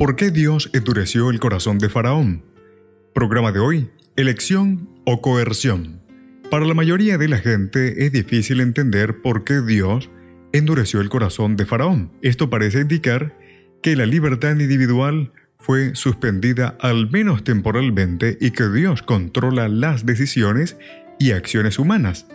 ¿Por qué Dios endureció el corazón de Faraón? Programa de hoy, elección o coerción. Para la mayoría de la gente es difícil entender por qué Dios endureció el corazón de Faraón. Esto parece indicar que la libertad individual fue suspendida al menos temporalmente y que Dios controla las decisiones y acciones humanas,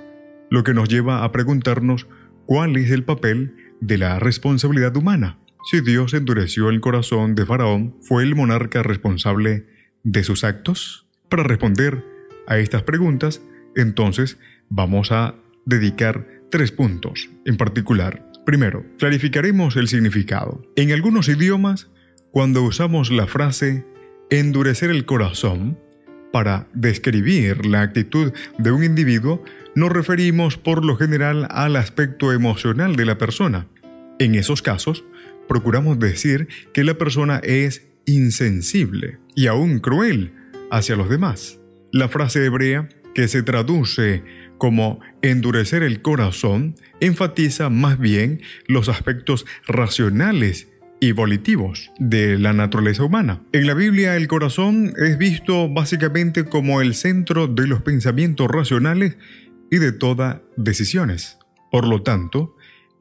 lo que nos lleva a preguntarnos cuál es el papel de la responsabilidad humana. Si Dios endureció el corazón de Faraón, ¿fue el monarca responsable de sus actos? Para responder a estas preguntas, entonces vamos a dedicar tres puntos en particular. Primero, clarificaremos el significado. En algunos idiomas, cuando usamos la frase endurecer el corazón para describir la actitud de un individuo, nos referimos por lo general al aspecto emocional de la persona. En esos casos, procuramos decir que la persona es insensible y aún cruel hacia los demás. La frase hebrea, que se traduce como endurecer el corazón, enfatiza más bien los aspectos racionales y volitivos de la naturaleza humana. En la Biblia el corazón es visto básicamente como el centro de los pensamientos racionales y de todas decisiones. Por lo tanto,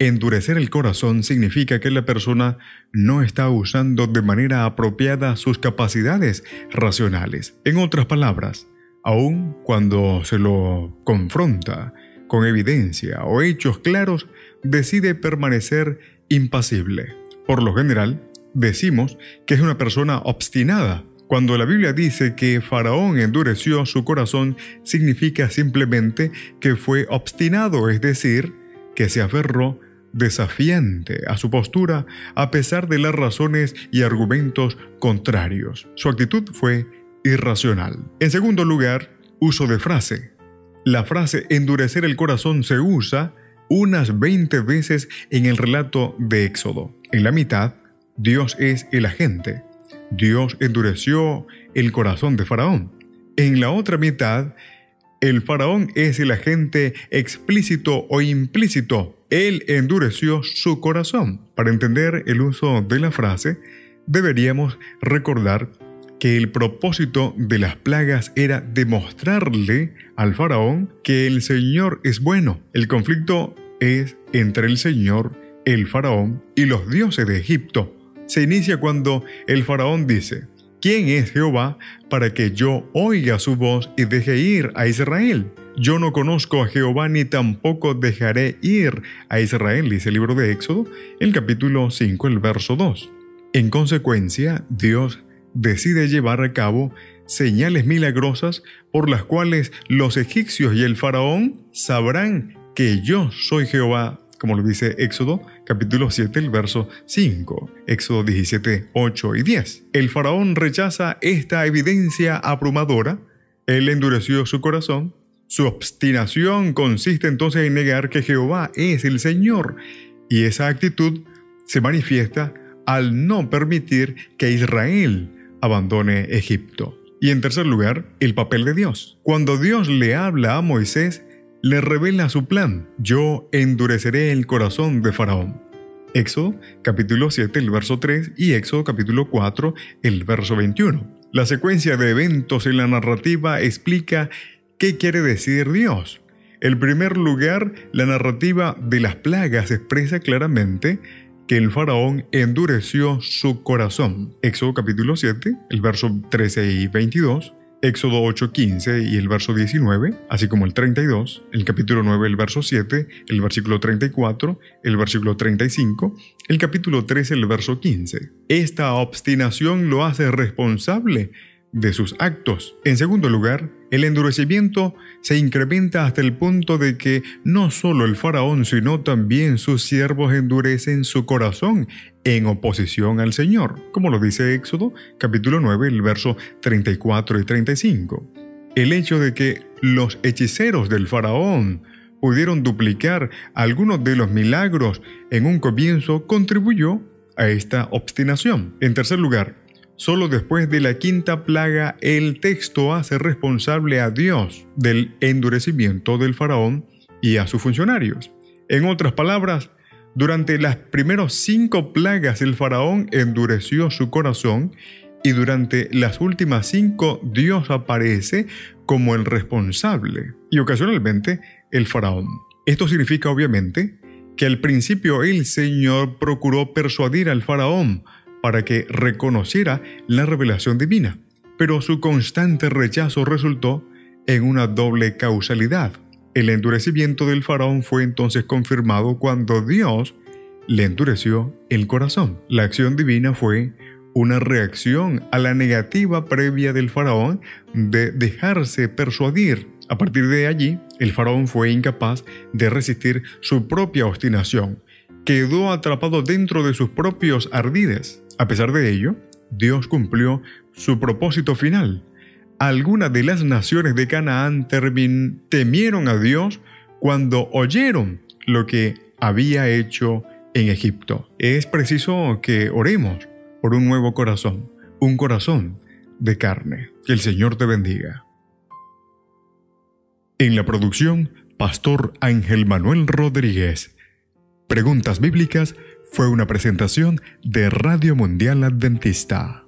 Endurecer el corazón significa que la persona no está usando de manera apropiada sus capacidades racionales. En otras palabras, aun cuando se lo confronta con evidencia o hechos claros, decide permanecer impasible. Por lo general, decimos que es una persona obstinada. Cuando la Biblia dice que Faraón endureció su corazón, significa simplemente que fue obstinado, es decir, que se aferró desafiante a su postura a pesar de las razones y argumentos contrarios. Su actitud fue irracional. En segundo lugar, uso de frase. La frase endurecer el corazón se usa unas 20 veces en el relato de Éxodo. En la mitad, Dios es el agente. Dios endureció el corazón de Faraón. En la otra mitad, el faraón es el agente explícito o implícito. Él endureció su corazón. Para entender el uso de la frase, deberíamos recordar que el propósito de las plagas era demostrarle al faraón que el Señor es bueno. El conflicto es entre el Señor, el faraón y los dioses de Egipto. Se inicia cuando el faraón dice, ¿Quién es Jehová para que yo oiga su voz y deje ir a Israel? Yo no conozco a Jehová ni tampoco dejaré ir a Israel, dice el libro de Éxodo, el capítulo 5, el verso 2. En consecuencia, Dios decide llevar a cabo señales milagrosas por las cuales los egipcios y el faraón sabrán que yo soy Jehová como lo dice Éxodo capítulo 7, el verso 5, Éxodo 17, 8 y 10. El faraón rechaza esta evidencia abrumadora, él endureció su corazón, su obstinación consiste entonces en negar que Jehová es el Señor, y esa actitud se manifiesta al no permitir que Israel abandone Egipto. Y en tercer lugar, el papel de Dios. Cuando Dios le habla a Moisés, le revela su plan. Yo endureceré el corazón de Faraón. Éxodo capítulo 7, el verso 3 y Éxodo capítulo 4, el verso 21. La secuencia de eventos en la narrativa explica qué quiere decir Dios. En primer lugar, la narrativa de las plagas expresa claramente que el faraón endureció su corazón. Éxodo capítulo 7, el verso 13 y 22. Éxodo 8:15 y el verso 19, así como el 32, el capítulo 9, el verso 7, el versículo 34, el versículo 35, el capítulo 13, el verso 15. Esta obstinación lo hace responsable de sus actos. En segundo lugar, el endurecimiento se incrementa hasta el punto de que no solo el faraón, sino también sus siervos endurecen su corazón en oposición al Señor, como lo dice Éxodo capítulo 9, el verso 34 y 35. El hecho de que los hechiceros del faraón pudieron duplicar algunos de los milagros en un comienzo contribuyó a esta obstinación. En tercer lugar, Solo después de la quinta plaga el texto hace responsable a Dios del endurecimiento del faraón y a sus funcionarios. En otras palabras, durante las primeras cinco plagas el faraón endureció su corazón y durante las últimas cinco Dios aparece como el responsable y ocasionalmente el faraón. Esto significa obviamente que al principio el Señor procuró persuadir al faraón para que reconociera la revelación divina, pero su constante rechazo resultó en una doble causalidad. El endurecimiento del faraón fue entonces confirmado cuando Dios le endureció el corazón. La acción divina fue una reacción a la negativa previa del faraón de dejarse persuadir. A partir de allí, el faraón fue incapaz de resistir su propia obstinación. Quedó atrapado dentro de sus propios ardides. A pesar de ello, Dios cumplió su propósito final. Algunas de las naciones de Canaán temieron a Dios cuando oyeron lo que había hecho en Egipto. Es preciso que oremos por un nuevo corazón, un corazón de carne. Que el Señor te bendiga. En la producción, Pastor Ángel Manuel Rodríguez. Preguntas bíblicas fue una presentación de Radio Mundial Adventista.